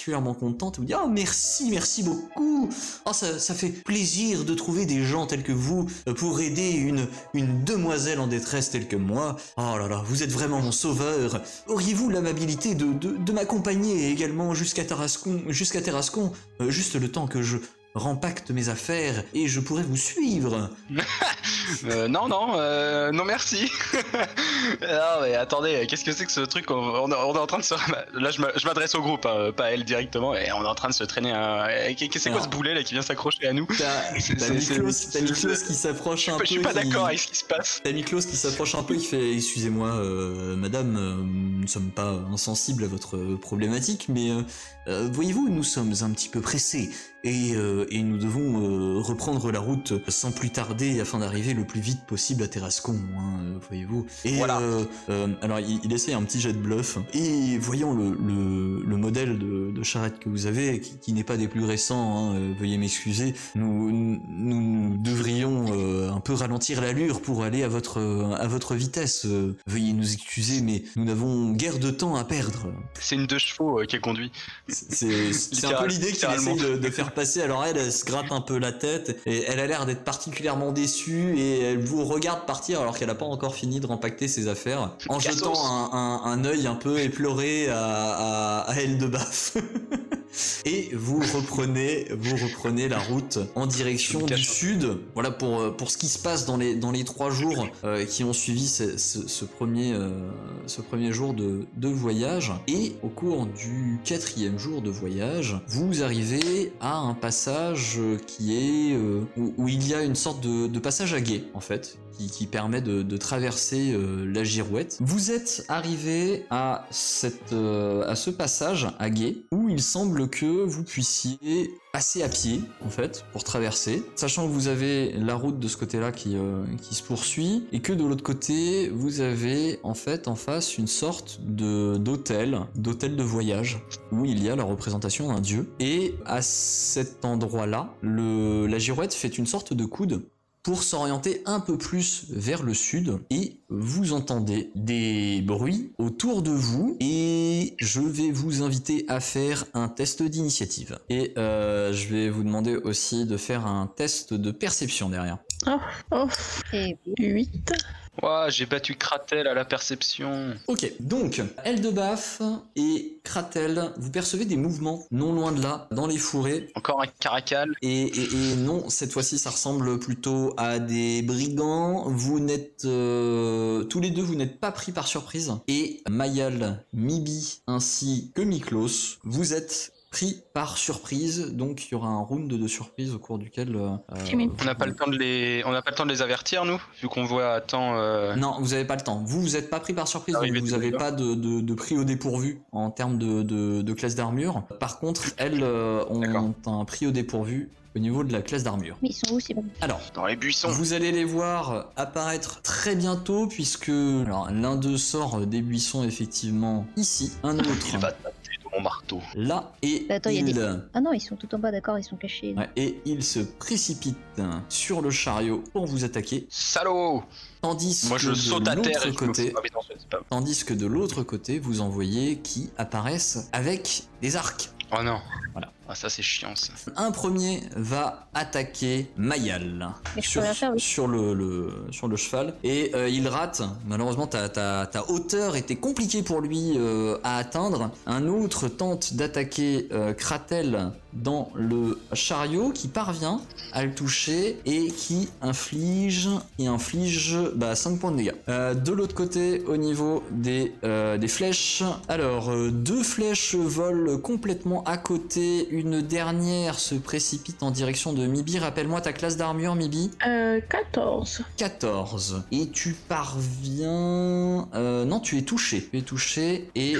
Particulièrement contente vous dit Ah merci, merci beaucoup Ah ça, ça fait plaisir de trouver des gens tels que vous euh, pour aider une, une demoiselle en détresse telle que moi. Oh là là, vous êtes vraiment mon sauveur. Auriez-vous l'amabilité de, de, de m'accompagner également jusqu'à Tarascon, jusqu'à Terrascon, euh, juste le temps que je rempacte mes affaires et je pourrais vous suivre Euh, non, non, euh, non merci. non mais attendez, qu'est-ce que c'est que ce truc on, on est- on est en train de se... Là je m'a- je m'adresse au groupe, hein, pas à elle directement, et on est en train de se traîner un... C'est quoi ce boulet là qui vient s'accrocher à nous T'as Miklos, qui s'approche un Je peu. suis pas d'accord avec ce qui se passe. T'as Miklos qui s'approche un peu, il fait Excusez-moi, euh, madame, nous ne sommes pas insensibles à votre problématique, mais voyez-vous, nous sommes un petit peu pressés et, euh, et nous devons euh, reprendre la route sans plus tarder afin d'arriver le plus vite possible à Terrascon, hein, euh, voyez-vous. Et Voilà. euh, euh, alors, il, il essaie un petit jet de bluff et voyant le, le, le modèle de, de charrette que vous avez, qui, qui n'est pas des plus récents, hein, euh, veuillez m'excuser, nous, nous, nous devrions euh, un peu ralentir l'allure pour aller à votre, à votre vitesse. Euh, veuillez nous excuser, mais nous n'avons guère de temps à perdre. C'est une deux chevaux euh, qui est conduit. C'est un peu l'idée qu'il essaye de, de faire passer. Alors elle, elle se gratte un peu la tête et elle a l'air d'être particulièrement déçue et elle vous regarde partir alors qu'elle n'a pas encore fini de rempacter ses affaires en jetant un, un, un œil un peu éploré à, à, à elle de baf. Et vous reprenez, vous reprenez la route en direction du sud. Voilà pour euh, pour ce qui se passe dans les dans les trois jours euh, qui ont suivi ce, ce- ce premier euh, ce premier jour de, de voyage. Et au cours du quatrième jour de voyage, vous arrivez à un passage euh, qui est euh, où, il y a une sorte de passage à guet en fait. Qui, permet de, traverser euh, la girouette. Vous êtes arrivé à, cette, euh, à ce passage à guet où il semble que vous puissiez passer à pied en fait pour traverser, sachant que vous avez la route de ce côté-là qui, euh, qui se poursuit et que de l'autre côté vous avez en fait en face une sorte de d'hôtel, d'hôtel de voyage où il y a la représentation d'un dieu et à cet endroit-là, la girouette fait une sorte de coude pour s'orienter un peu plus vers le sud. Et vous entendez des bruits autour de vous. Et je vais vous inviter à faire un test d'initiative. Et euh, je vais vous demander aussi de faire un test de perception derrière. Oh, Et 8. Ouah, j'ai battu Kratel à la perception. Ok, donc Eldebaf et Kratel, vous percevez des mouvements non loin de là, dans les fourrés, Encore un caracal. Et, et- et non, cette fois-ci, ça ressemble plutôt à des brigands. Vous n'êtes euh, tous les deux, vous n'êtes pas pris par surprise. Et Mayal, Mibi ainsi que Miklos, vous êtes pris par surprise. Donc il y aura un round de surprise au cours duquel. euh, Timide. On n'a pas le temps de les, on n'a pas le temps de les avertir nous, vu qu'on voit à temps. euh, Non, vous n'avez pas le temps. Vous, vous n'êtes pas pris par surprise, donc Arrivé vous n'avez pas de, de, de prix au dépourvu en termes de, de, de classe d'armure. Par contre, elles euh, ont un prix au dépourvu au niveau de la classe d'armure. mais ils sont où ces bons Alors, Dans les buissons. Vous allez les voir apparaître très bientôt puisque alors l'un d'eux sort des buissons effectivement ici, un autre Il va mon marteau. là et Bah, attends, il y a il Ah non, ils sont tout en bas, d'accord, ils sont cachés. ouais, et il se précipite sur le chariot pour vous attaquer Salaud tandis Moi que je de saute à terre l'autre et me côté Ah, non, tandis que de l'autre côté vous en voyez qui apparaissent avec des arcs. Oh non. Voilà. Ah ça c'est chiant ça. Un premier va attaquer Mayal Mais je peux sur, rien faire, oui. sur le, le- sur le cheval et euh, il rate. Malheureusement, ta, ta, ta hauteur était compliquée pour lui euh, à atteindre. Un autre tente d'attaquer euh, Kratel dans le chariot qui parvient à le toucher et qui inflige, qui inflige bah, 5 points de dégâts. Euh, de l'autre côté, au niveau des, euh, des flèches, alors euh, deux flèches volent complètement à côté, une dernière se précipite en direction de Mibi. Rappelle-moi ta classe d'armure, Mibi. Euh, 14. 14. Et tu parviens... non, tu es touché. Tu es touché et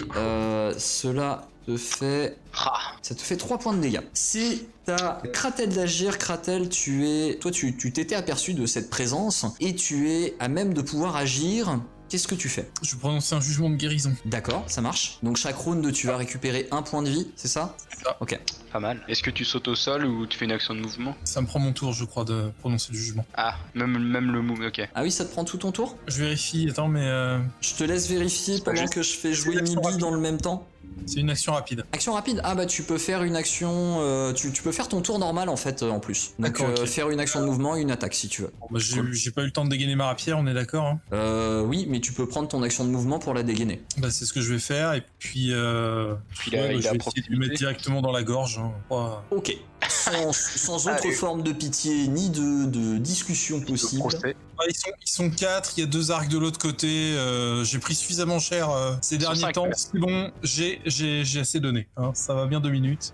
cela te fait Ah, ça te fait 3 points de dégâts. C'est à Kratel d'agir. Kratel, tu es. Toi, tu tu t'étais aperçu de cette présence et tu es à même de pouvoir agir. Qu'est-ce que tu fais? Je vais prononcer un jugement de guérison. D'accord, ça marche. Donc chaque round, tu vas récupérer un point de vie, c'est ça? C'est ça. Ok. pas mal. Est-ce que tu sautes au sol ou tu fais une action de mouvement? Ça me prend mon tour, je crois, de prononcer le jugement. Ah, même, même le move, ok. Ah oui, ça te prend tout ton tour? Je vérifie, attends, mais euh, Je te laisse vérifier pendant juste- que je fais jouer Mibi dans le même temps. C'est une action rapide. Action rapide Ah bah tu peux faire une action... euh, tu, tu peux faire ton tour normal en fait euh, en plus. Donc D'accord, euh, faire une action de mouvement et une attaque si tu veux. Bon, bah, j'ai Cool. j'ai pas eu le temps de dégainer ma rapière, on est d'accord hein Euh, oui, mais tu peux prendre ton action de mouvement pour la dégainer. Bah, c'est ce que je vais faire, et puis. Euh, Puis il a- ouais, bah, il je a vais essayer de lui mettre directement dans la gorge. hein. Ouais. Ok. Sans, sans autre Allez. forme de pitié ni de, de discussion Le possible. procès. Ouais, ils, sont, ils sont quatre, il y a deux arcs de l'autre côté. euh, j'ai pris suffisamment cher euh, ces derniers cinq, temps. ouais. C'est bon, j'ai j'ai- j'ai assez donné. hein. ça va bien deux minutes.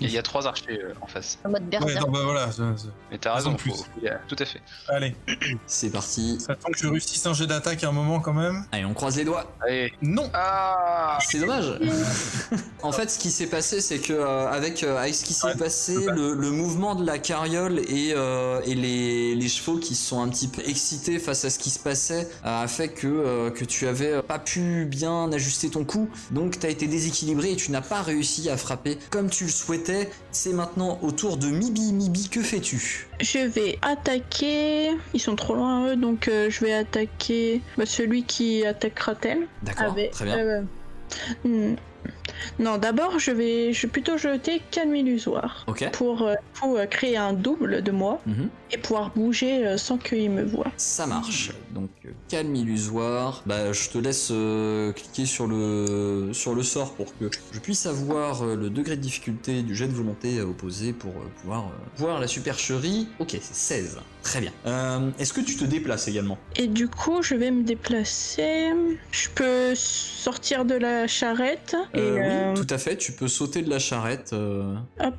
Il y a trois archers euh, en face. En mode Ouais, berserk. non, bah voilà. Mais t'as raison, plus. faut- yeah, tout à fait. Allez, C'est parti. ça attend que je réussisse un jet d'attaque à un moment quand même. Allez, on croise les doigts. Allez. Non Ah C'est dommage. en fait, ce qui s'est passé, c'est que euh, avec, euh, avec ce qui s'est Ouais, passé, le, le mouvement de la carriole et, euh, et les, les chevaux qui se sont un petit peu face à ce qui se passait a fait que, euh, que tu avais pas pu bien ajuster ton coup. Donc, tu as été déséquilibré et tu n'as pas réussi à frapper comme tu le souhaitais. C'est maintenant au tour de Mibi. Mibi, que fais-tu? Je vais attaquer. Ils sont trop loin eux, donc euh, je vais attaquer bah, celui qui attaquera tel. D'accord, Avec- très bien. euh, hmm. Non, d'abord je vais, je vais plutôt jeter calme illusoire pour, euh, pour, euh, créer un double de moi Mhm. et pouvoir bouger euh, sans qu'il me voie. Ça marche. Donc calme illusoire. Bah je te laisse euh, cliquer sur le sur le sort pour que je puisse avoir le degré de difficulté du jet de volonté à opposer pour pouvoir voir la supercherie. Ok, c'est 16. Très bien. Est-ce que tu te déplaces également? Et du coup, je vais me déplacer. Je peux sortir de la charrette et Euh, Oui, tout à fait. Tu peux sauter de la charrette. euh, hop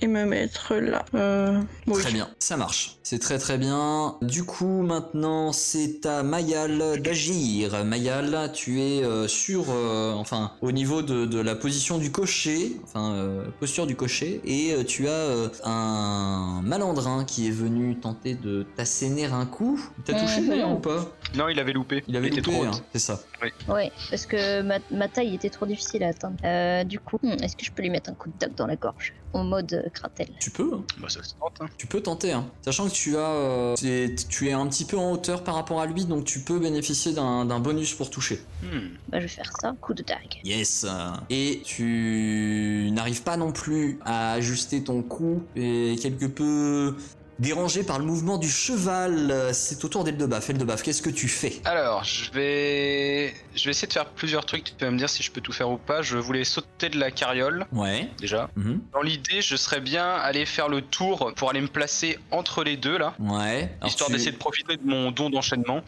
et me mettre là. Euh, oui. Très bien, ça marche. C'est très très bien. Du coup, maintenant, c'est à Mayal d'agir. Mayal, tu es euh, sur, euh, enfin, au niveau de, de la position du cocher, enfin, euh, posture du cocher, et euh, tu as euh, un malandrin qui est venu tenter de t'asséner un coup. Il t'a touché Mhm. d'ailleurs ou pas? Non, il avait loupé. Il avait était loupé, trop hein, c'est ça. Ouais, parce que ma, ma taille était trop difficile à atteindre. Euh, du coup, hmm, est-ce que je peux lui mettre un coup de dague dans la gorge En mode euh, Kratel? Tu peux, hein. Bah, ça se tente, hein. Tu peux tenter, hein. sachant que tu as, euh, tu es un petit peu en hauteur par rapport à lui, donc tu peux bénéficier d'un d'un bonus pour toucher. Hmm. Bah, je vais faire ça, coup de dague. Yes. Et tu n'arrives pas non plus à ajuster ton coup et quelque peu dérangé par le mouvement du cheval. C'est au tour d'Eldebaf. Eldebaf, qu'est-ce que tu fais Alors, je vais... je vais essayer de faire plusieurs trucs. Tu vas me dire si je peux tout faire ou pas. Je voulais sauter de la carriole, Ouais. déjà. Mhm. Dans l'idée, je serais bien aller faire le tour pour aller me placer entre les deux, là. Ouais. Alors, histoire tu- d'essayer de profiter de mon don d'enchaînement.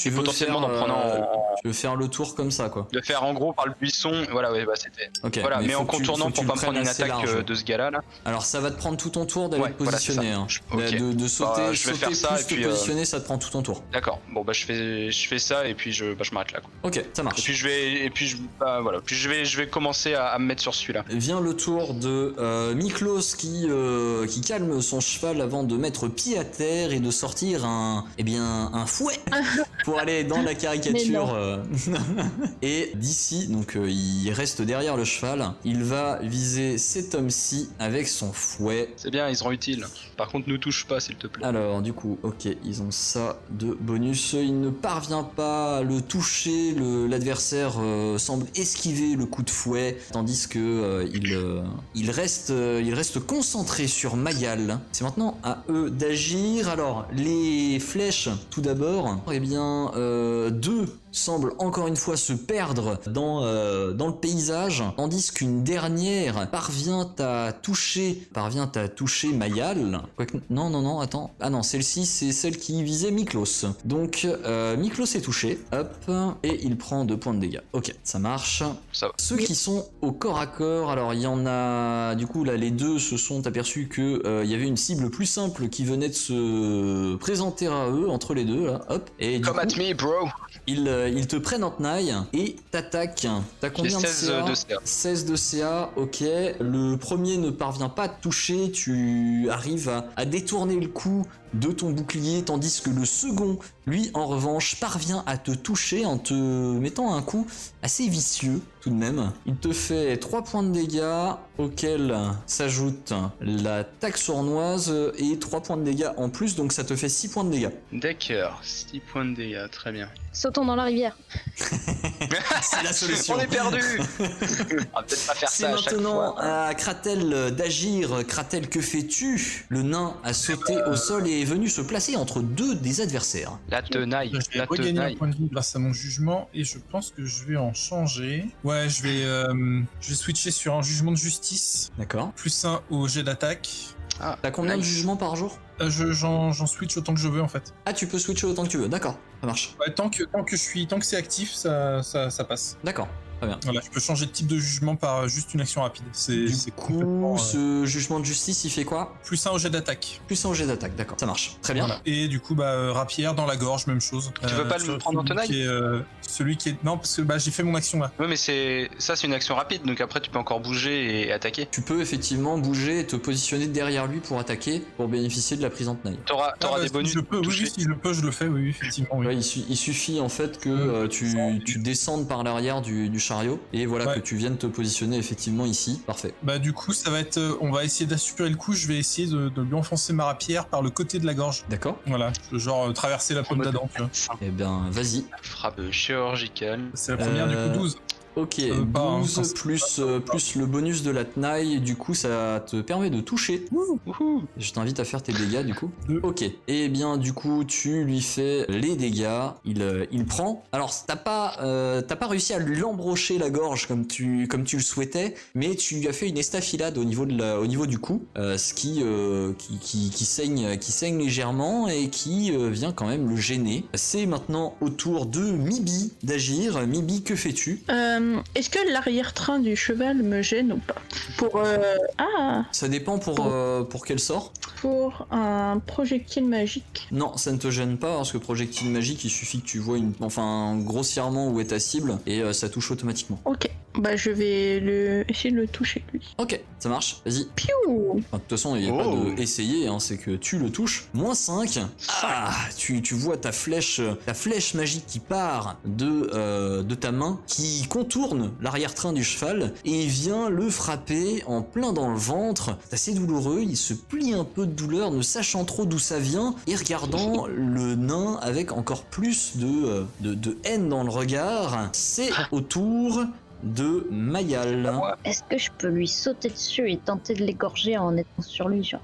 Tu et veux potentiellement faire, d'en prendre euh, en... Tu veux faire le tour comme ça, quoi. De faire en gros par le buisson. Voilà, ouais, bah c'était. Ok. voilà, mais, en contournant tu pour pas prendre une attaque large. euh, de ce gars-là. Là. Alors ça va te prendre tout ton tour d'aller Ouais, te voilà, positionner. ça. hein. Je- De- ok. De, de sauter, Bah, je vais sauter faire ça, plus et te euh, positionner, ça te prend tout ton tour. D'accord. Bon, bah je fais, je fais ça et puis je, bah, je m'arrête là. Quoi. Ok, ça Et marche. puis je vais, et puis je, bah, voilà. Puis je vais, je vais commencer à, à me mettre sur celui-là. Vient le tour de euh, Miklos qui, euh, qui calme son cheval avant de mettre pied à terre et de sortir un, eh bien, un fouet pour aller dans la caricature. euh. et d'ici, donc euh, il reste derrière le cheval, il va viser cet homme-ci avec son fouet. C'est bien, ils seront utiles. Par contre, ne touche pas, s'il te plaît. Alors du coup, ok, ils ont ça de bonus. Il ne parvient pas à le toucher. L'adversaire euh, semble esquiver le coup de fouet, tandis que euh, il, euh, il reste, euh, il reste concentré sur Mayal. C'est maintenant à eux d'agir. Alors les flèches, tout d'abord. Eh bien, 1, 2 euh, semble encore une fois se perdre dans, euh, dans le paysage, tandis qu'une dernière parvient à toucher, parvient à toucher Mayal. Non, non, non, attends. Ah non, celle-ci, c'est celle qui visait Miklos. Donc, euh, Miklos est touché, hop, et il prend deux points de dégâts. Ok, ça marche. Ça. Ceux qui sont au corps à corps, alors il y en a, du coup, là, les deux se sont aperçus que euh, il euh, y avait une cible plus simple qui venait de se présenter à eux, entre les deux, là, hop. Et, Come coup! Ils, euh, euh, ils te prennent en tenaille et t'attaquent. T'as combien de 16 CA de CA. 16 de CA, ok. Le premier ne parvient pas à te toucher, tu arrives à, à détourner le coup de ton bouclier, tandis que le second, lui, en revanche, parvient à te toucher en te mettant un coup assez vicieux, tout de même. Il te fait 3 points de dégâts, auxquels s'ajoute l'attaque sournoise et 3 points de dégâts en plus, donc ça te fait 6 points de dégâts. D'accord, 6 points de dégâts, très bien. Sautons dans la rivière. C'est la solution. On est perdu On va peut-être pas faire C'est ça à chaque maintenant fois. à Kratel d'agir. Kratel, que fais-tu? Le nain a sauté au sol et est venu se placer entre deux des adversaires. La tenaille, Je vais la regagner un tenaille. point de vie grâce à mon jugement et je pense que je vais en changer. Ouais, je vais, euh, je vais switcher sur un jugement de justice, D'accord. plus un au jet d'attaque. T'as combien de jugements par jour? Euh, je- J'en switch autant que je veux en fait. Ah, tu peux switcher autant que tu veux. D'accord, ça marche. Ouais, tant que tant que je suis tant que c'est actif, ça, ça, ça passe. D'accord. Voilà, je peux changer de type de jugement par euh, juste une action rapide. C'est complètement, euh, ce jugement de justice, il fait quoi? plus un au jet d'attaque. Plus un jet d'attaque. D'accord, ça marche. Très bien. Voilà. Et du coup, bah, euh, rapière dans la gorge, même chose. Tu veux pas le prendre en tenaille euh, Celui qui est. Non, parce que bah, j'ai fait mon action là. Ouais, mais c'est ça, c'est une action rapide, donc après tu peux encore bouger et attaquer. Tu peux effectivement bouger et te positionner derrière lui pour attaquer, pour bénéficier de la prise en tenaille. T'auras, t'auras Ah, bah, des si bonus. Je peux, oui, oui, si je peux, je le fais, oui, oui, effectivement. Oui. Ouais, il, su- il suffit en fait que euh, tu, tu descendes par l'arrière du, du chariot et voilà Ouais. que tu viennes te positionner effectivement ici. Parfait. Bah du coup ça va être, euh, on va essayer d'assurer le coup. Je vais essayer de, de lui enfoncer ma rapière par le côté de la gorge. D'accord Voilà, genre euh, traverser la pomme d'Adam. Eh bien, vas-y. Frappe chirurgicale. C'est la première Euh, du coup 12. Ok, Euh, hein, 12 quand c'est plus, euh, plus le bonus de la tenaille, du coup ça te permet de toucher. Wouhou. Je t'invite à faire tes dégâts du coup. Deux. Ok, et bien du coup tu lui fais les dégâts, il, euh, il prend. Alors t'as pas, euh, t'as pas réussi à lui embrocher la gorge comme tu, comme tu le souhaitais, mais tu lui as fait une estafilade au niveau, de la, au niveau du cou, euh, ce qui, euh, qui, qui, qui saigne, qui saigne légèrement et qui euh, vient quand même le gêner. C'est maintenant au tour de Mibi d'agir. Mibi, que fais-tu? Euh, Est-ce que l'arrière-train du cheval me gêne ou pas Pour euh, ah Ça dépend pour, euh, pour quel sort. pour un projectile magique. Non, ça ne te gêne pas parce que projectile magique, il suffit que tu vois une, enfin grossièrement où est ta cible et euh, ça touche automatiquement. Ok, bah je vais le essayer de le toucher lui. Ok, ça marche. Vas-y. Piou Enfin, de toute façon, il n'y a Oh. pas de essayer, hein, c'est que tu le touches. Moins 5. Ah, tu, tu vois ta flèche, ta flèche magique qui part de, euh, de ta main, qui contourne l'arrière-train du cheval et vient le frapper en plein dans le ventre. C'est assez douloureux, il se plie un peu de douleur, ne sachant trop d'où ça vient et regardant le nain avec encore plus de, euh, de, de haine dans le regard. C'est au tour de Mayal. Est-ce que je peux lui sauter dessus et tenter de l'égorger en étant sur lui, genre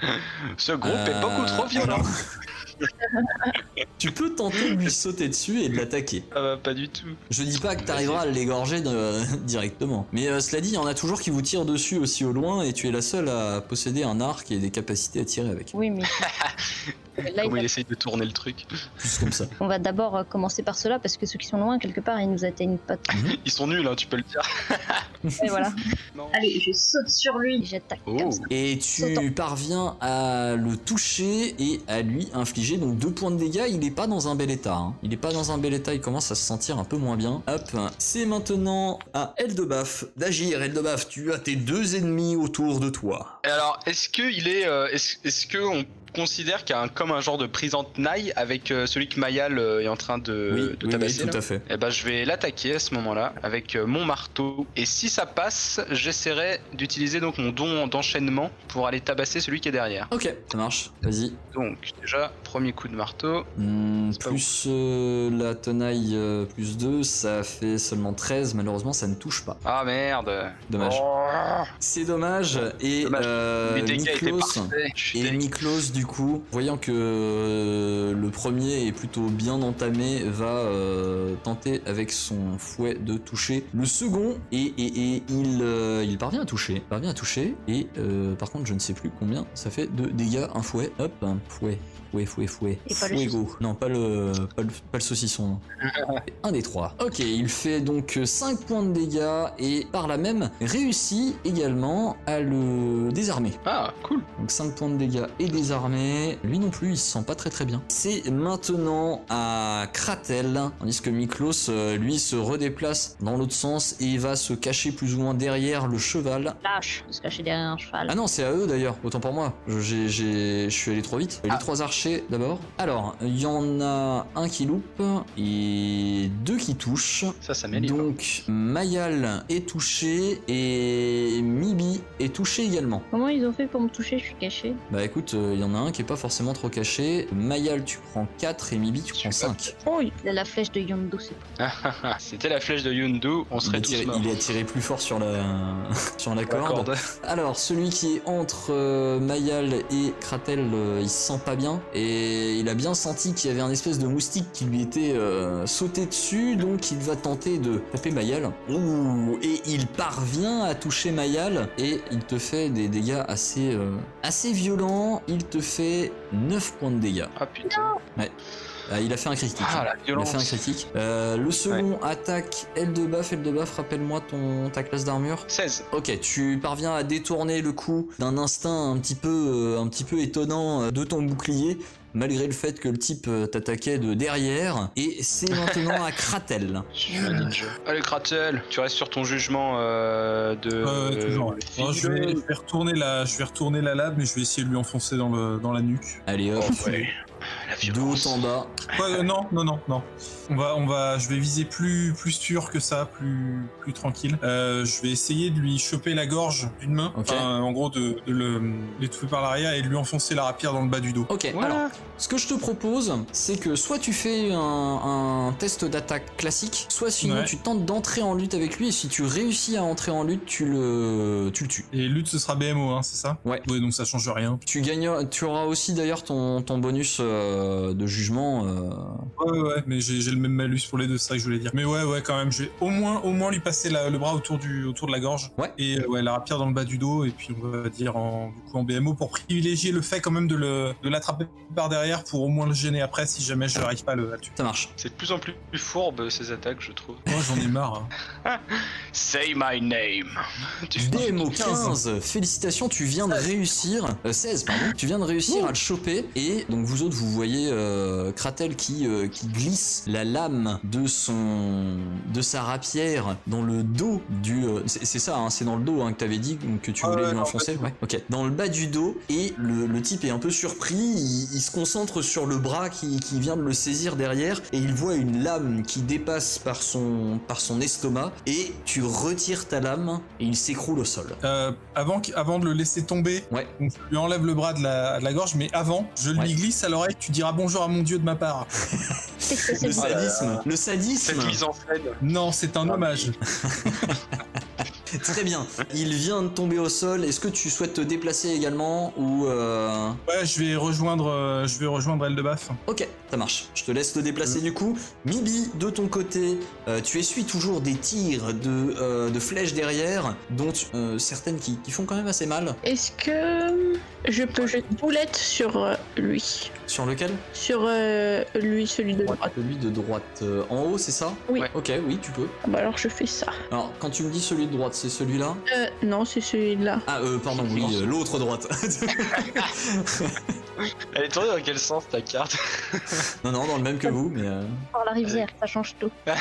Ce groupe est Euh, beaucoup trop violent. Tu peux tenter de lui sauter dessus et de l'attaquer. Ah bah, pas du tout. Je dis pas que t'arriveras à l'égorger de- directement. Mais euh, cela dit, il y en a toujours qui vous tirent dessus aussi au loin et tu es la seule à posséder un arc et des capacités à tirer avec. Oui, mais. Là, Comment il essaye de tourner le truc. Juste comme ça. On va d'abord euh, commencer par cela parce que ceux qui sont loin, quelque part, ils nous atteignent pas. Ils sont nuls, hein, tu peux le dire. Et voilà. Non. Allez, je saute sur lui j'attaque Oh. comme ça. Et tu Sautant. parviens à le toucher et à lui infliger donc deux points de dégâts. Il est pas dans un bel état. hein. Il est pas dans un bel état. Il commence à se sentir un peu moins bien. Hop. C'est maintenant à Eldebaf d'agir. Eldebaf, tu as tes deux ennemis autour de toi. Et alors, est-ce que il est, euh, est-ce, est-ce que on considère qu'il y a un, comme un genre de prise en tenaille avec euh, celui que Mayal euh, est en train de, oui, de oui, oui, tabasser tout à fait. Eh ben, je vais l'attaquer à ce moment-là avec euh, mon marteau. Et si ça passe, j'essaierai d'utiliser donc mon don d'enchaînement pour aller tabasser celui qui est derrière. Ok, ça marche. Vas-y. Donc, déjà, premier coup de marteau. Hmm, plus euh, la tenaille euh, plus 2, ça fait seulement 13. Malheureusement, ça ne touche pas. Ah merde. Dommage. Oh, C'est dommage. Et Dommage. euh, dégâts Miklos, et Miklos, du coup, voyant que euh, le premier est plutôt bien entamé, va euh, tenter avec son fouet de toucher le second. Et, euh, il parvient à toucher. Parvient à toucher. Et par contre, je ne sais plus combien ça fait de dégâts. Un fouet. Hop, un fouet. Fouet, fouet, fouet. Et pas le Fuego. Non, pas le, pas le, pas le saucisson. Un des trois. Ok, il fait donc 5 points de dégâts et par là même réussit également à le désarmer. Ah, cool. Donc 5 points de dégâts et désarmé. armé. Lui non plus, il se sent pas très très bien. C'est maintenant à Kratel, tandis que Miklos, euh, lui, se redéplace dans l'autre sens et il va se cacher plus ou moins derrière le cheval. Lâche, se cacher derrière un cheval. Ah non, c'est à eux d'ailleurs, autant pour moi. Je- j'ai- j'ai- je suis allé trop vite. Les Ah. trois archers d'abord. Alors, il y en a un qui loupe et deux qui touchent. Ça, ça m'élève. Donc, Mayal est touché et Mibi est touché également. Comment ils ont fait pour me toucher? Je suis caché. Bah écoute, euh, il y en a un qui est pas forcément trop caché. Mayal, tu prends 4 et Mibi, tu prends 5. Oh, oui. La, la flèche de Yondo, c'est C'était la flèche de Yundu, on Il, serait a tous tiré- morts. il a tiré plus fort sur la, sur la La corde. corde. Alors, celui qui est entre euh, Mayal et Kratel, euh, il se sent pas bien. Et il a bien senti qu'il y avait un espèce de moustique qui lui était euh, sauté dessus. Donc, il va tenter de taper Mayal. Ouh, et il parvient à toucher Mayal. Et il te fait des dégâts assez, euh, assez violents. Il te fait 9 points de dégâts. Ah putain. Ah, il a fait un critique. Ah la Il a fait un critique. Euh, le second attaque L de buff. L de buff, rappelle-moi ton ta classe d'armure. 16. Ok, tu parviens à détourner le coup d'un instinct un petit peu, euh, un petit peu étonnant de ton bouclier, malgré le fait que le type euh, t'attaquait de derrière. Et c'est maintenant à Kratel. Allez Kratel, tu restes sur ton jugement euh, de. Euh, toujours. euh, Oh, je, vais, je vais retourner la, je vais retourner la lame, mais je vais essayer de lui enfoncer dans, le, dans la nuque. Allez hop, Oh, ouais. La de haut en bas. Ouais, euh, non, non, non, non. On va, on va, je vais viser plus, plus sûr que ça, plus, plus tranquille. Euh, je vais essayer de lui choper la gorge d'une main. Enfin, en gros de, de le l'étouffer par l'arrière et de lui enfoncer la rapière dans le bas du dos. Ok, Ouais. alors, ce que je te propose, c'est que soit tu fais un, un test d'attaque classique, soit sinon Ouais. tu tentes d'entrer en lutte avec lui, et si tu réussis à entrer en lutte, tu le, tu le tues. Et lutte, ce sera BMO, hein, c'est ça? Ouais. Ouais, donc ça change rien. Tu gagnes, tu auras aussi d'ailleurs ton, ton bonus euh, de jugement. euh, Ouais, ouais, ouais, mais j'ai le même malus pour les deux, c'est ça que je voulais dire. Mais ouais, ouais, quand même, je vais au moins, au moins lui passer la- le bras autour du, autour de la gorge. Ouais. Et euh, ouais, la rapière dans le bas du dos, et puis on va dire en, du coup, en BMO pour privilégier le fait quand même de le, de l'attraper par derrière pour au moins le gêner après si jamais je n'arrive pas à le, à le tuer. Ça marche. C'est de plus en plus fourbe ces attaques, je trouve. Moi, j'en ai marre. hein. Say my name. BMO 15, félicitations, tu viens de réussir, euh, 16 pardon, tu viens de réussir à le choper et donc vous autres vous voyez euh, Kratel qui, euh, qui glisse la lame de son de sa rapière dans le dos du euh, c'est c'est ça hein, c'est dans le dos hein, que t'avais dit que tu Ah voulais ouais, lui dans le enfoncer bas ouais ok dans le bas du dos et le, le type est un peu surpris il, il se concentre sur le bras qui, qui vient de le saisir derrière et il voit une lame qui dépasse par son par son estomac et tu retires ta lame et il s'écroule au sol Euh, avant, de le laisser tomber, Ouais. donc je lui enlève le bras de la, de la gorge, mais avant, je Ouais. lui glisse à l'oreille, tu diras bonjour à mon dieu de ma part. Le sadisme, le sadisme. Cette mise en scène. Non, c'est un Ah, hommage. Très bien. Il vient de tomber au sol. Est-ce que tu souhaites te déplacer également ou euh... Ouais, je vais rejoindre, euh, je vais rejoindre Eldebaf. Ok, ça marche. Je te laisse te déplacer du coup. Mibi, de ton côté, euh, tu essuies toujours des tirs de, euh, de flèches derrière, dont euh, certaines qui, qui font quand même assez mal. Est-ce que je peux jeter une boulette sur lui? Sur lequel Sur euh, lui, celui de droite. Celui de droite. euh, en haut, c'est ça Oui. Ok, oui, tu peux. Ah Bah alors je fais ça. Alors, quand tu me dis celui de droite, c'est celui-là Euh, non, c'est celui-là. Ah, euh, pardon, oui, euh, l'autre droite. Elle est tournée dans quel sens ta carte non, non, dans le même que vous, mais. euh, Par la rivière, ça change tout.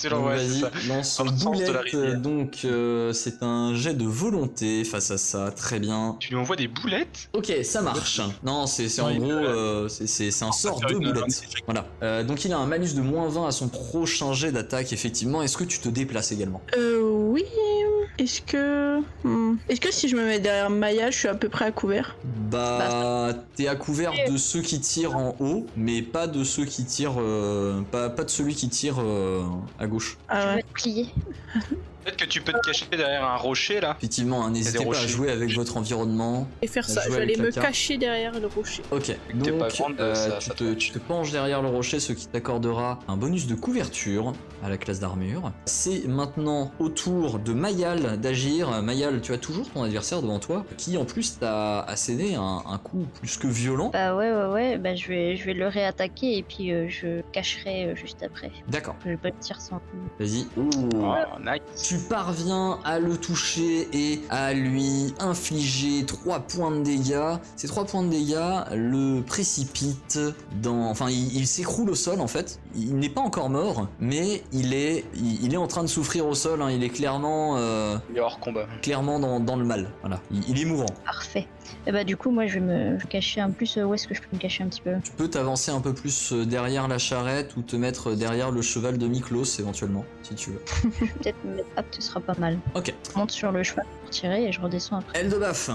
Tu Donc, l'envoies, c'est Vas-y, lance Dans le sens de la boulette. rivière. Donc, euh, c'est un jet de volonté face à ça. Très bien. Tu lui envoies des boulettes? Ok, ça marche. Non, c'est c'est en gros, euh, c'est- un sort de boulette. échec. Voilà. Euh, donc, il a un malus de moins 20 à son prochain jet d'attaque, effectivement. Est-ce que tu te déplaces également? Euh, oui. Est-ce que. hmm, Est-ce que si je me mets derrière Maya, je suis à peu près à couvert? Bah, t'es à couvert de ceux qui tirent en haut, mais pas de ceux qui tirent. euh, pas, pas de celui qui tire euh, à gauche. Ah Je vais ouais. plié. Peut-être que tu peux te cacher derrière un rocher là. Effectivement, hein, n'hésitez pas à jouer avec votre environnement. Et faire ça, je vais aller me carte. cacher derrière le rocher. Ok, donc pas grande, euh, ça- tu, ça te, te- tu te penches derrière le rocher, ce qui t'accordera un bonus de couverture à la classe d'armure. C'est maintenant au tour de Mayal d'agir. Mayal, tu as toujours ton adversaire devant toi, qui en plus t'a asséné un, un coup plus que violent. Bah ouais, ouais, ouais. Bah je vais, je vais le réattaquer et puis euh, je cacherai euh, juste après. D'accord, Je vais pas le tirer sans coup. vas-y. Ouh. Oh, nice. Tu tu parviens à le toucher et à lui infliger 3 points de dégâts. Ces 3 points de dégâts le précipitent dans... Enfin, il, il s'écroule au sol en fait. Il n'est pas encore mort, mais il est, il, il est en train de souffrir au sol. hein. Il est clairement, euh, Il est hors combat. clairement dans, dans le mal. Voilà, il, il est mourant. Parfait. Et bah du coup, moi, je vais me cacher un plus. euh, Où est-ce que je peux me cacher un petit peu? Tu peux t'avancer un peu plus euh, derrière la charrette ou te mettre derrière le cheval de Miklos éventuellement, si tu veux. Je vais peut-être me mettre. Ce sera pas mal. Ok. Je monte sur le cheval pour tirer et je redescends après. Eldebaf.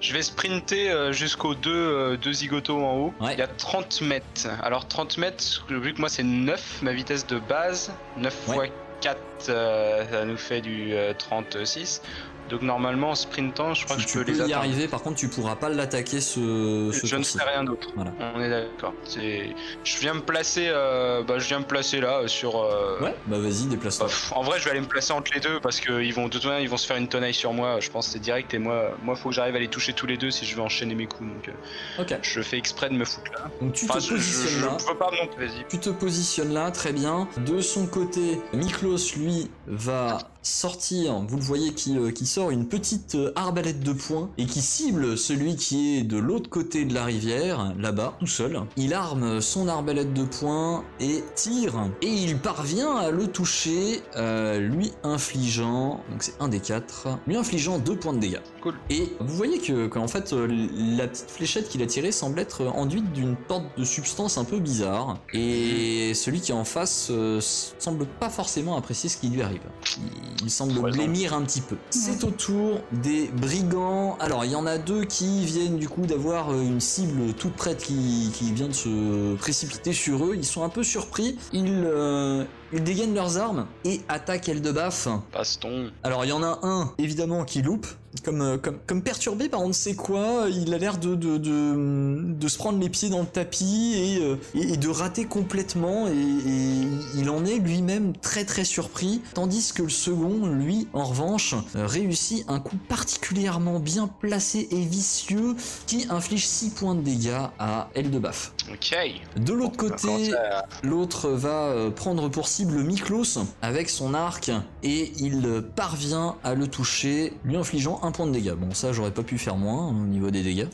Je vais sprinter euh, jusqu'aux deux, euh, deux zigotos en haut. Ouais. Il y a 30 mètres. Alors 30 mètres, vu que moi c'est 9, ma vitesse de base, 9 Ouais. x 4, euh, ça nous fait du euh, 36. Donc normalement en sprintant, je crois Tu, que je tu peux peux les y atteindre. arriver, par contre tu pourras pas l'attaquer ce, ce Je ne sais rien d'autre. Voilà. On est d'accord. C'est... Je viens me placer, euh, bah, je viens me placer là euh, sur. euh, Ouais, bah vas-y, déplace-toi. bah, en vrai, je vais aller me placer entre les deux parce qu'ils vont de toute manière, ils vont se faire une tenaille sur moi. Je pense que c'est direct et moi, moi, faut que j'arrive à les toucher tous les deux si je veux enchaîner mes coups. Donc, euh, Ok, je fais exprès de me foutre là. donc tu Enfin, te je, je, positionnes je là. peux pas non Vas-y. Tu te positionnes là, très bien. De son côté, Miklos, lui, va sortir, vous le voyez, qui, euh, qui sort une petite euh, arbalète de poing et qui cible celui qui est de l'autre côté de la rivière, là-bas, tout seul. Il arme son arbalète de poing et tire. Et il parvient à le toucher, euh, lui infligeant, donc c'est un des quatre, lui infligeant deux points de dégâts. Cool. Et vous voyez que qu'en fait la petite fléchette qu'il a tirée semble être enduite d'une sorte de substance un peu bizarre et celui qui est en face semble pas forcément apprécier ce qui lui arrive. Il, il semble blêmir un petit peu. C'est au tour des brigands. Alors il y en a deux qui viennent du coup d'avoir euh, une cible toute prête qui, qui vient de se précipiter sur eux. Ils sont un peu surpris. Ils, euh, ils dégainent leurs armes et attaquent Eldebaf. Baston. Alors il y en a un évidemment qui loupe, comme, euh, comme, comme perturbé par on ne sait quoi, il a l'air de, de, de, de se prendre les pieds dans le tapis et, euh, et, et de rater complètement et, et il en est lui-même très très surpris, tandis que le second, lui, en revanche, euh, réussit un coup particulièrement bien placé et vicieux qui inflige 6 points de dégâts à Eldebaf. Ok. De l'autre côté, L'autre va prendre pour cible Miklos avec son arc et il parvient à le toucher, lui infligeant un point de dégâts. Bon, ça j'aurais pas pu faire moins hein, au niveau des dégâts.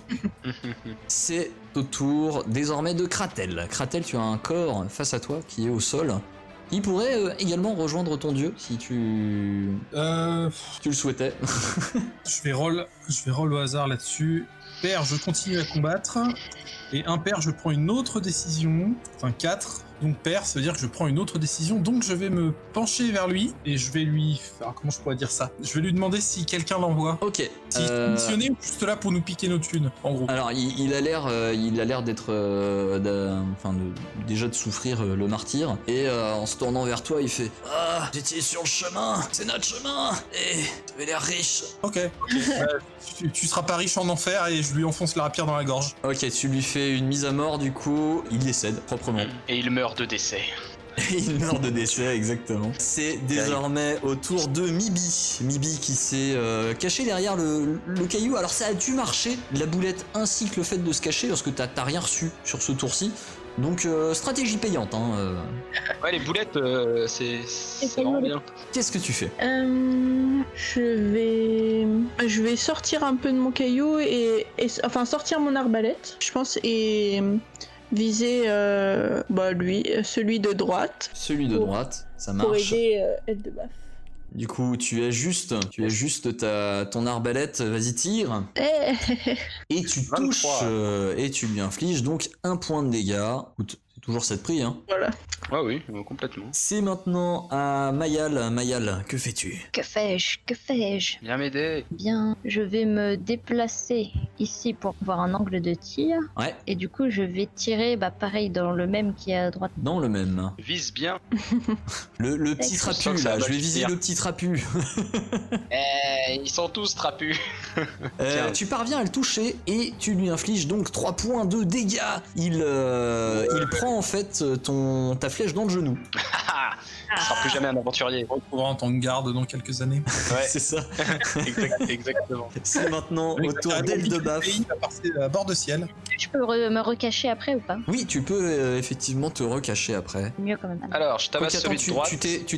C'est au tour désormais de Kratel. Kratel, tu as un corps face à toi qui est au sol. Il pourrait euh, également rejoindre ton dieu si tu, Euh, tu le souhaitais. je vais roll, je vais roll au hasard là-dessus. Père, je continue à combattre. Et impair, je prends une autre décision. Enfin, 4. Donc père, ça veut dire que je prends une autre décision. Donc je vais me pencher vers lui et je vais lui. Alors, comment je pourrais dire ça? Je vais lui demander si quelqu'un l'envoie. Ok. Est euh, missionné ou juste là pour nous piquer nos thunes, en gros. Alors, il, il a l'air, euh, il a l'air d'être, euh, enfin, de- déjà de souffrir euh, le martyr. Et euh, en se tournant vers toi, il fait Ah, j'étais sur le chemin, c'est notre chemin. Et tu avais l'air riche. Ok. Euh, tu, tu seras pas riche en enfer et je lui enfonce la rapière dans la gorge. Ok, tu lui fais une mise à mort. Du coup, il décède proprement. Et il meurt de décès. Il meurt de décès, exactement. C'est désormais au tour de Mibi. Mibi qui s'est euh, caché derrière le, le caillou. Alors ça a dû marcher, la boulette ainsi que le fait de se cacher, parce que t'as t'as rien reçu sur ce tour-ci. Donc euh, stratégie payante. Hein, euh. Ouais, les boulettes, euh, c'est, c'est vraiment bien. Qu'est-ce que tu fais? Euh, je vais, je vais sortir un peu de mon caillou et, et- enfin sortir mon arbalète, je pense, et viser, euh, bah lui, celui de droite Celui de Pour- droite, ça pour marche. aider euh. Du coup, tu ajustes, tu ajustes ta, ton arbalète, vas-y tire, Eh, et tu 23. touches, euh, et tu lui infliges donc un point de dégâts. Écoute, toujours cette prix, hein. voilà. Ouais, oui, euh, complètement. C'est maintenant à Mayal. Mayal, que fais-tu? Que fais-je? Que fais-je? Viens m'aider. Bien, je vais me déplacer ici pour voir un angle de tir. Ouais, Et du coup, je vais tirer, bah pareil, dans le même qui est à droite. dans le même. Vise bien. Le, le petit trapu, là, je vais viser dire. le petit trapu. Eh, ils sont tous trapus. Euh, Tiens. tu parviens à le toucher et tu lui infliges donc 3 points de dégâts. Il, euh, il prend en fait ton, ta flèche dans le genou. Ce sera plus jamais un aventurier. On retrouvera en tant que garde dans quelques années. Ouais, C'est ça. exact- exactement. C'est maintenant au tour d'Eldebaf. Il va passer à bord de ciel. Je peux re- me recacher après ou pas? Oui, tu peux euh, effectivement te recacher après. Mieux quand même. Alors, je tabasse celui de tu- droite.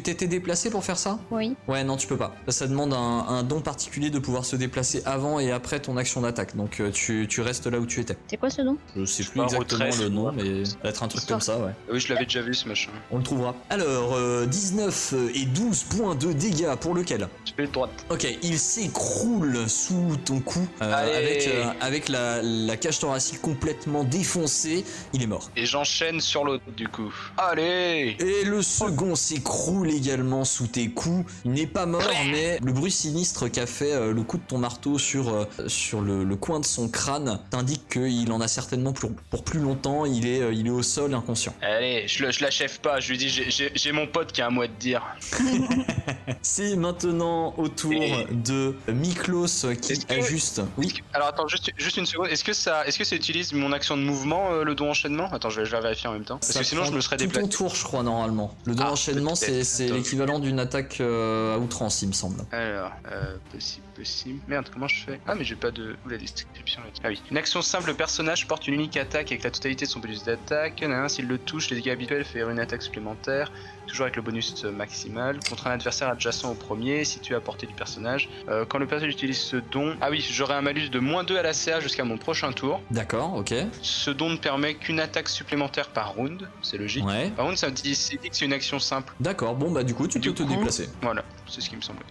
t'étais déplacé pour faire ça? Oui. Ouais, non, tu peux pas. Ça, ça demande un, un don particulier de pouvoir se déplacer avant et après ton action d'attaque. Donc euh, tu, tu restes là où tu étais. C'est quoi ce nom Je sais sais plus exactement retrait, le nom, mais ça va être un truc comme ça, ouais. Oui, je l'avais déjà vu ce machin. On le trouvera. Alors, euh, 19 et 12 points de dégâts pour lequel Celui de droite. Ok, il s'écroule sous ton cou euh, avec, euh, avec la, la cage thoracique complètement défoncée. Il est mort. Et j'enchaîne sur l'autre du coup. Allez Et le second s'écroule également sous tes coups. Il n'est pas mort, mais le bruit sinistre qu'a fait euh, le coup de ton marteau sur, sur le, le coin de son crâne t'indique qu'il en a certainement pour, pour plus longtemps. Il est, il est au sol inconscient. Allez, je, je l'achève pas, je lui dis j'ai mon pote qui a un mot à te dire. C'est maintenant au tour Et- de Miklos qui que- ajuste. Oui, Alors attends, juste, juste une seconde, est-ce que ça est-ce que ça utilise mon action de mouvement, euh, le don enchaînement? Attends, je vais, je vais vérifier en même temps. Parce ça que sinon je me serais déplacé. ton tour, je crois, normalement. Le don Ah, enchaînement, c'est c'est l'équivalent d'une attaque euh, à outrance, il me semble. Alors, euh, possible, possible. Merde, comment je fais? Ah, mais j'ai pas de. Où la description là Ah oui. Une action simple, le personnage porte une unique attaque avec la totalité de son bonus d'attaque. S'il le touche, les dégâts habituels fait une attaque supplémentaire, toujours avec le bonus maximal, contre un adversaire adjacent au premier, situé à portée du personnage. Euh, quand le personnage utilise ce don. Ah oui, j'aurai un malus de moins 2 à la CA jusqu'à mon prochain tour. D'accord, ok. Ce don ne permet qu'une attaque supplémentaire par round, c'est logique. Ouais. Par contre, ça dit, que c'est une action simple. D'accord, bon bah du coup tu Du peux te coup, déplacer. Voilà, c'est ce qui me semblait.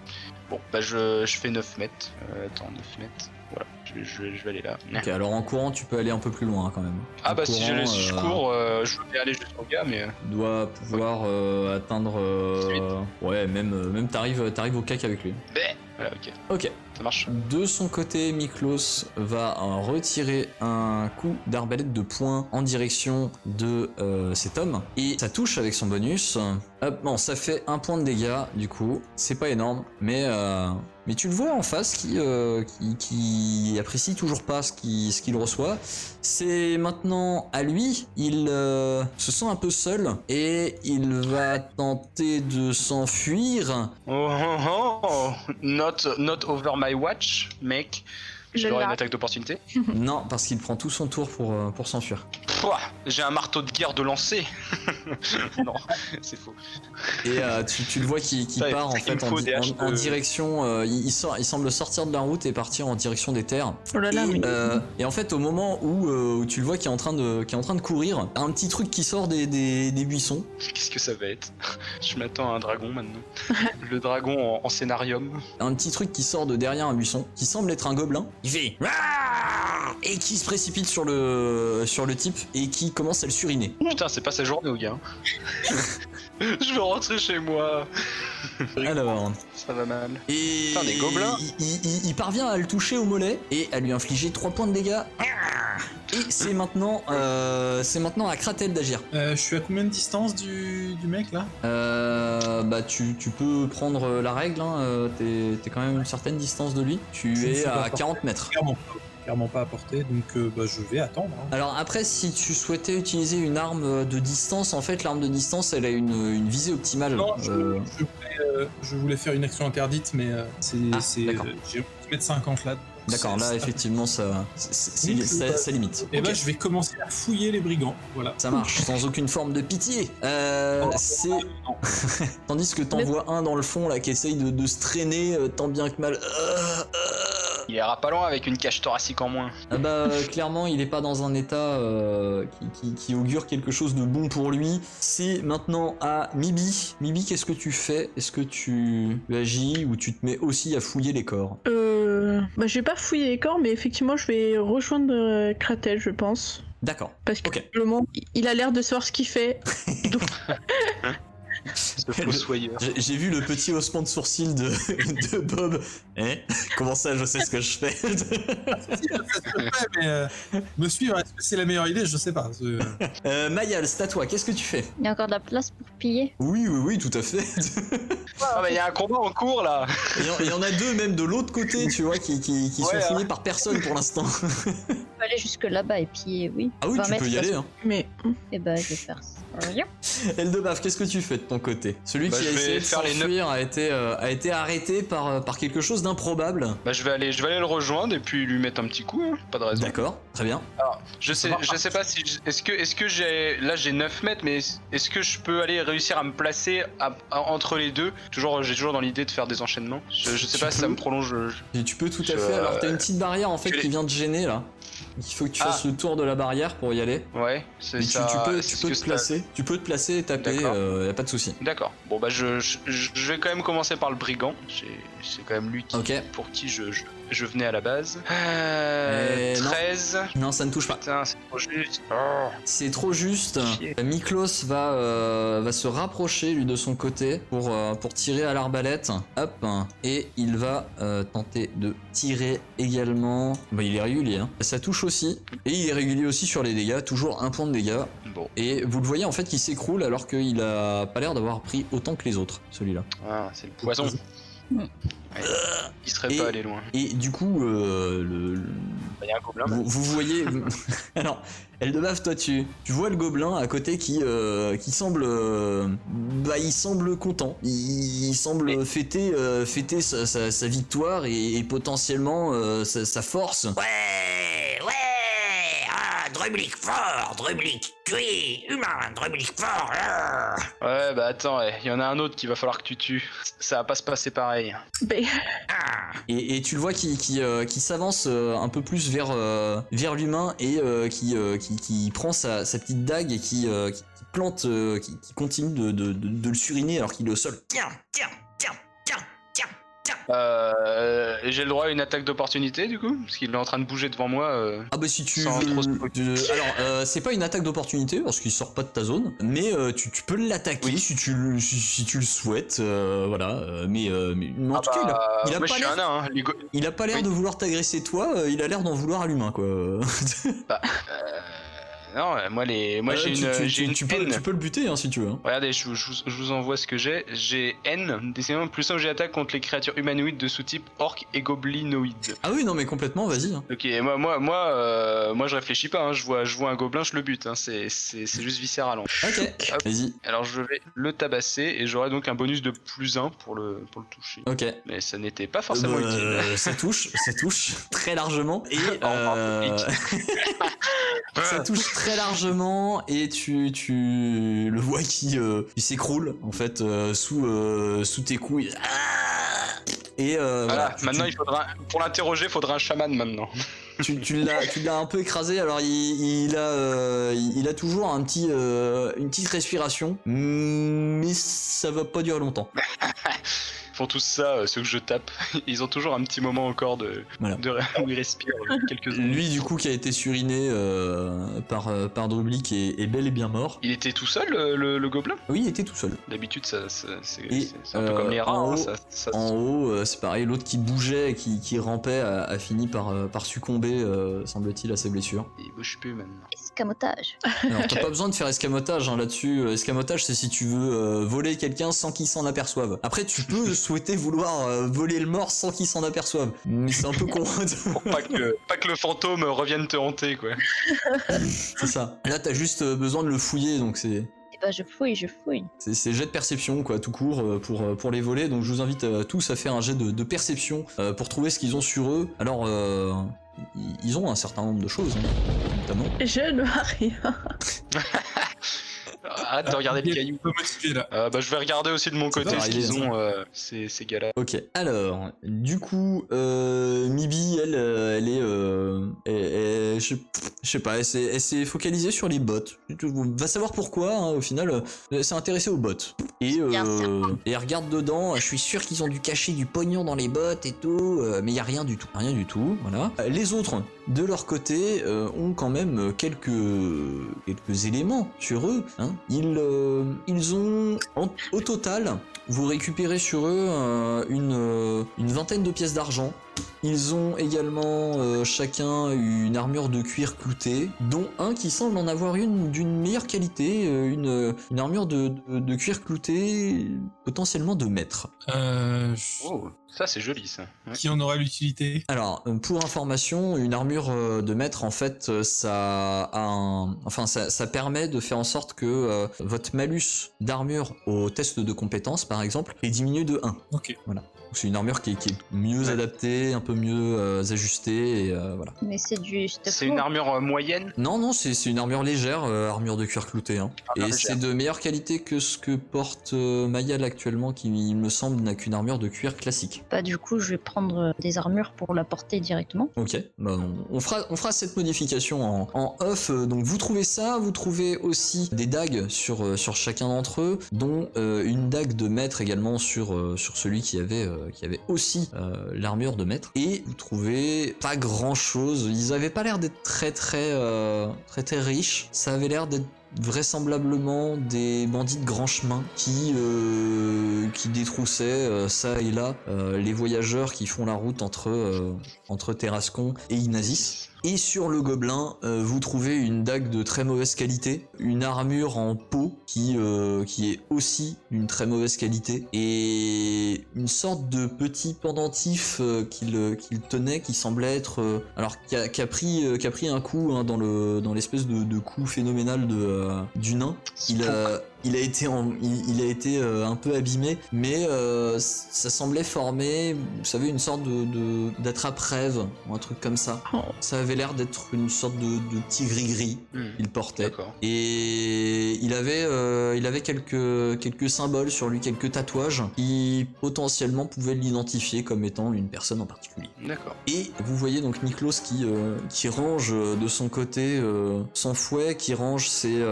Bon, bah je, je fais 9 mètres. Euh, attends, 9 mètres. Voilà, je, vais- je, vais- je vais aller là. Ok, alors en courant tu peux aller un peu plus loin quand même. Ah En bah si, je, courant, si je euh, cours, euh, je vais aller jusqu'au gars, mais... euh, Tu dois pouvoir euh, atteindre... euh, ouais, même, même t'arrives t'arrives au cac avec lui. Bé Voilà, ok, Ok. ça marche. De son côté, Miklos va retirer un coup d'arbalète de poing en direction de euh, cet homme. Et ça touche avec son bonus. Hop, bon, ça fait un point de dégâts, du coup. C'est pas énorme, mais... euh, mais tu le vois en face qui, euh, qui, qui apprécie toujours pas ce qu'il reçoit. C'est maintenant à lui. Il euh, se sent un peu seul et il va tenter de s'enfuir. Oh, oh, oh not, not over my watch, mec. Avoir une attaque d'opportunité? non, parce qu'il prend tout son tour pour, euh, pour s'enfuir. Pouah, J'ai un marteau de guerre de lancer. non, c'est faux. Et euh, tu, tu le vois qui, qui Ça, part en fait en, di- de- direction. euh, il, il sort, il semble sortir de la route et partir en direction des terres. Oh là là, et, mais. euh, et en fait, au moment où, euh, où tu le vois qui est en train de, qui est en train de courir, un petit truc qui sort des, des, des buissons. Qu'est-ce que ça va être? Je m'attends à un dragon maintenant. Le dragon en, en scénarium. Un petit truc qui sort de derrière un buisson, qui semble être un gobelin. Il fait et qui se précipite sur le sur le type et qui commence à le suriner. Putain, c'est pas sa journée au gars. Je veux rentrer chez moi. Alors, Ça va mal. et Putain, des gobelins. Il, il- il- il parvient à le toucher au mollet et à lui infliger 3 points de dégâts. Et c'est maintenant, euh, c'est maintenant à Kratel d'agir. Euh, je suis à combien de distance du, du mec là? Euh, bah tu, tu peux prendre la règle, hein, euh, t'es quand même une certaine distance de lui. Tu Je es à par 40 mètres. clairement, pas- clairement pas à portée, donc euh, bah, je vais attendre. hein. Alors après, si tu souhaitais utiliser une arme de distance, en fait l'arme de distance elle a une, une visée optimale. Non, je, Euh, je voulais, euh, je voulais faire une action interdite, mais euh, c'est. Ah, c'est, d'accord. euh, J'ai 1m50 là. D'accord, là effectivement ça, c'est- ça limite. Et Ok. bah, je vais commencer à fouiller les brigands. Voilà. Ça marche, sans aucune forme de pitié. Euh, Non, c'est. Tandis que t'en Mais- vois un dans le fond là qui essaye de, de se traîner euh, tant bien que mal. Euh, euh. Il ira pas loin avec une cage thoracique en moins. Ah bah euh, clairement il est pas dans un état euh, qui, qui- qui augure quelque chose de bon pour lui. C'est maintenant à Mibi. Mibi qu'est-ce que tu fais? Est-ce que tu agis ou tu te mets aussi à fouiller les corps? Euh, bah, je vais pas fouiller les corps, mais effectivement, je vais rejoindre euh, Kratel, je pense. D'accord. Parce que Ok. simplement, il a l'air de savoir ce qu'il fait. Fossoyeur. J'ai j'ai vu le petit haussement de sourcil de, de Bob. Eh Comment ça je sais ce que je fais? Mais euh, me suivre, est-ce que c'est la meilleure idée? Je sais pas. Euh, Mayal, c'est à toi, qu'est-ce que tu fais? Il y a encore de la place pour piller. Oui, oui, oui, tout à fait. Ah il y a un combat en cours là. Il y en- il y, en a deux même de l'autre côté, tu vois, qui, qui, qui Ouais, sont hein. fouillés par personne pour l'instant. Je peux aller jusque là-bas et piller, oui. Ah oui, 20 tu peux y aller. Hein. Mais Et bah, je vais faire ça. Eldebaf, qu'est-ce que tu fais de ton côté? Celui Bah, qui a essayé de faire les neuf- s'enfuir a été, euh, a été arrêté par, euh, par quelque chose d'improbable. Bah je vais aller, je vais aller le rejoindre et puis lui mettre un petit coup. hein. Pas de raison. D'accord, très bien. Alors, je sais, je sais pas si, est-ce que, est-ce que j'ai, là j'ai 9 mètres, mais est-ce que je peux aller réussir à me placer à- à- entre les deux? Toujours, j'ai toujours dans l'idée de faire des enchaînements. Je, je sais Tu pas si ça me prolonge. je- Et tu peux tout à fait. Alors, t'as une petite barrière en fait qui vient te gêner là. Il faut que tu Ah. fasses le tour de la barrière pour y aller. Ouais, c'est tu, ça. tu peux, tu peux te placer. Tu peux te placer et taper, euh, y a pas de souci. D'accord. Bon bah je, je, je vais quand même commencer par le brigand. C'est quand même lui qui, pour qui je, je, je venais à la base. Euh, Eh, non. 13. Non, ça ne touche pas. Putain, c'est trop juste. Oh. C'est trop juste. Chier. Miklos va, euh, va se rapprocher lui de son côté pour, euh, pour tirer à l'arbalète. Hop. Et il va euh, tenter de tirer également. Bah, il est régulier. Hein. Ça touche aussi. Et il est régulier aussi sur les dégâts. Toujours un point de dégâts. Bon, Et vous le voyez en fait qu'il s'écroule alors qu'il a pas l'air d'avoir pris autant que les autres, celui-là. ah, c'est le poison. Ouais. Il serait Et- pas allé loin. Et du coup, euh, le, le- Il y a un gobelin. vous, vous voyez. alors, Eldebaf, toi, tu, tu vois le gobelin à côté qui, euh, qui semble. euh, bah, il semble content. Il, il semble fêter, euh, fêter sa, sa- sa victoire et, et potentiellement euh, sa, sa force. Ouais, Drumlick fort, Drumlick cuit, humain, Drumlick fort. Ouais, bah attends, ouais, il y en a un autre qu'il va falloir que tu tues. Ça va pas se passer pareil. Ah. Et, et tu le vois qui, qui, euh, qui s'avance euh, un peu plus vers, euh, vers l'humain et euh, qui, euh, qui, qui prend sa, sa petite dague et qui, euh, plante, euh, qui, qui continue de, de, de, de le suriner alors qu'il est au sol. Tiens, tiens. Euh, j'ai le droit à une attaque d'opportunité du coup Parce qu'il est en train de bouger devant moi. euh. Ah bah si tu veux... tu- Alors euh, c'est pas une attaque d'opportunité parce qu'il sort pas de ta zone, mais euh, tu, tu peux l'attaquer Oui. si, tu, le- si, si tu le souhaites, euh, voilà. euh, mais, euh, mais, en Ah tout cas il a, bah, il a moi je pas suis un l'air, nain, hein. il a pas l'air Oui. de vouloir t'agresser toi, euh, il a l'air d'en vouloir à l'humain quoi. Bah, euh, non, euh, moi, les... moi Euh, j'ai une, tu- j'ai tu- une tu peux, tu peux le buter hein, si tu veux. hein. Regardez, je, vous- je vous- je vous envoie ce que j'ai. J'ai N, décidément plus un j'ai attaque contre les créatures humanoïdes de sous-type orc et goblinoïde. Ah oui non mais complètement vas-y. hein. Ok, moi, moi, moi, euh, moi je réfléchis pas, hein. je, vois, je vois un gobelin, je le bute, hein. c'est juste viscéral. Ok, vas-y. Alors je vais le tabasser et j'aurai donc un bonus de plus 1 pour le, pour le toucher. Ok. Mais ça n'était pas forcément Euh, utile. ça touche, ça touche très largement et euh, ça touche très largement et tu, tu le vois qui euh, il s'écroule en fait euh, sous euh, sous tes coups. Ah Et Voilà, maintenant tu- il faudra, pour l'interroger, il faudra un chaman maintenant. tu, tu l'as tu l'as un peu écrasé alors il, il a il a toujours un petit une petite respiration mais ça va pas durer longtemps. Font tous ça, euh, ceux que je tape. Ils ont toujours un petit moment encore de, Voilà. de où ils respirent euh, quelques secondes. Lui du coup qui a été suriné euh, par par Drublick est, est bel et bien mort. Il était tout seul, le, le gobelin? Oui, il était tout seul. D'habitude, ça, ça- c'est Et, c'est- c'est un peu comme les rats. en hein, haut- ça, ça- En haut, euh, c'est pareil, l'autre qui bougeait, et qui, qui rampait, a, a fini par, par succomber, euh, semble-t-il, à ses blessures. Il bouge plus maintenant. Escamotage. Alors, t'as pas besoin de faire escamotage hein, là-dessus. Escamotage, c'est si tu veux euh, voler quelqu'un sans qu'il s'en aperçoive. Après, tu peux souhaiter vouloir euh, voler le mort sans qu'il s'en aperçoive. Mais c'est un peu con. Pour pas que, pas que le fantôme revienne te hanter, quoi. c'est ça. Là, t'as juste euh, besoin de le fouiller, donc c'est. Eh ben, je fouille, je fouille. C'est c'est jet de perception, quoi, tout court, euh, pour, pour les voler. Donc je vous invite tous à faire un jet de, de perception euh, pour trouver ce qu'ils ont sur eux. Alors, euh, ils- ils ont un certain nombre de choses, hein, notamment. je ne vois rien. Arrête de regarder le caillou. un peu motivé là. Euh, bah, je vais regarder aussi de mon côté ce qu'ils ont, euh, ces, ces gars-là. Ok. Alors, du coup, euh, Mibi, elle, euh, elle est, euh, elle- elle- je je sais pas, elle s'est, elle s'est focalisée sur les bots. Va savoir pourquoi. hein, au final, elle s'est intéressée aux bots. Et, euh, et elle regarde dedans. Je suis sûr qu'ils ont dû cacher du pognon dans les bots et tout, euh, mais il y a rien du tout, rien du tout. Voilà. Les autres, de leur côté, euh, ont quand même quelques quelques éléments sur eux. hein. Ils, euh, ils ont, au total, vous récupérez sur eux euh, euh, une vingtaine de pièces d'argent. Ils ont également euh, chacun une armure de cuir clouté, dont un qui semble en avoir une d'une meilleure qualité, euh, une, une armure de, de- de cuir clouté potentiellement de maître. Euh, je- Oh, ça c'est joli ça. Ouais. Qui en aurait l'utilité? Alors, pour information, une armure de maître, en fait, ça a un, enfin, ça, ça permet de faire en sorte que euh, votre malus d'armure au test de compétences, par exemple, est diminué de 1. Ok. C'est une armure qui, est- qui est mieux Ouais. adaptée, un peu mieux euh, ajustée, et euh, voilà. Mais c'est du stuff. C'est une armure euh, moyenne? Non, non, c'est c'est une armure légère, euh, armure de cuir clouté. Hein. Armure Et c'est de meilleure qualité que ce que porte euh, Mayal actuellement, qui, il me semble, n'a qu'une armure de cuir classique. Bah, du coup, je vais prendre des armures pour la porter directement. Ok, bah, on, on fera, on fera cette modification en, en off. Donc vous trouvez ça, vous trouvez aussi des dagues sur, sur chacun d'entre eux, dont euh, une dague de maître également sur, euh, sur celui qui avait, euh, qui avait aussi euh, l'armure de maître. Et vous trouvez pas grand chose. Ils avaient pas l'air d'être très très, euh, très très riches. Ça avait l'air d'être vraisemblablement des bandits de grand chemin qui euh, qui détroussaient euh, ça et là les voyageurs qui font la route entre entre Terrascon et Inazis. Et sur le gobelin, euh, vous trouvez une dague de très mauvaise qualité, une armure en peau qui, euh, qui est aussi d'une très mauvaise qualité, et une sorte de petit pendentif euh, qu'il tenait qui semblait être... alors, qui a, pris, qui a pris un coup hein, dans le dans l'espèce de, de coup phénoménal de, du nain. Il a, il a été, en- il, il a été euh, un peu abîmé, mais euh, ça semblait former, vous savez, une sorte de d'attrape-rêve, ou un truc comme ça. Oh. Ça avait l'air d'être une sorte de, de petit gris-gris Hmm, qu'il portait. Et il avait, euh, il avait quelques, quelques symboles sur lui, quelques tatouages qui potentiellement pouvaient l'identifier comme étant une personne en particulier. D'accord. Et vous voyez donc Niklos qui, qui range de son côté son fouet, qui range ses,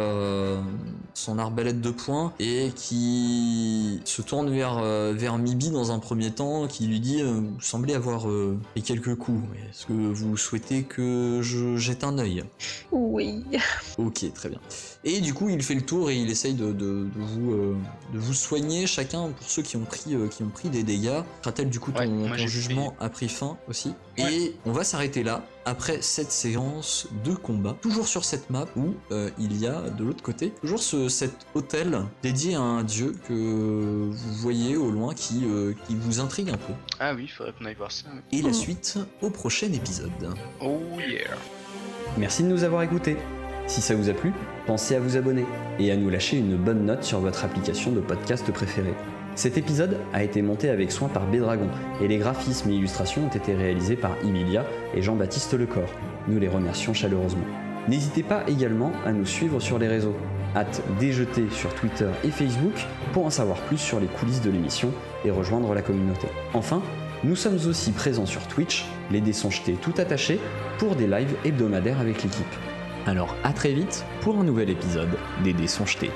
son arbalète de poing et qui se tourne vers, euh, vers Mibi dans un premier temps, qui lui dit euh, Vous semblez avoir euh, fait quelques coups. Est-ce que vous souhaitez que je jette un œil? Oui. Ok, très bien. Et du coup, il fait le tour et il essaye de, de- de vous, euh, de vous soigner chacun pour ceux qui ont pris, euh, qui ont pris des dégâts. Kratel, du coup, ton, Ouais, jugement a pris fin aussi. Ouais. Et on va s'arrêter là après cette séance de combat, toujours sur cette map où euh, il y a de l'autre côté toujours ce, cet hôtel dédié à un dieu que vous voyez au loin qui, euh, qui vous intrigue un peu. Ah oui, faudrait qu'on aille voir ça. Et la suite au prochain épisode. Oh yeah. Merci de nous avoir écoutés. Si ça vous a plu, pensez à vous abonner et à nous lâcher une bonne note sur votre application de podcast préférée. Cet épisode a été monté avec soin par Bédragon et les graphismes et illustrations ont été réalisés par Emilia et Jean-Baptiste Lecor. Nous les remercions chaleureusement. N'hésitez pas également à nous suivre sur les réseaux. Hâte déjeter sur Twitter et Facebook pour en savoir plus sur les coulisses de l'émission et rejoindre la communauté. Enfin, nous sommes aussi présents sur Twitch, les dés sont jetés tout attachés, pour des lives hebdomadaires avec l'équipe. Alors à très vite pour un nouvel épisode des dés sont jetés.